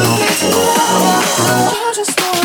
I just know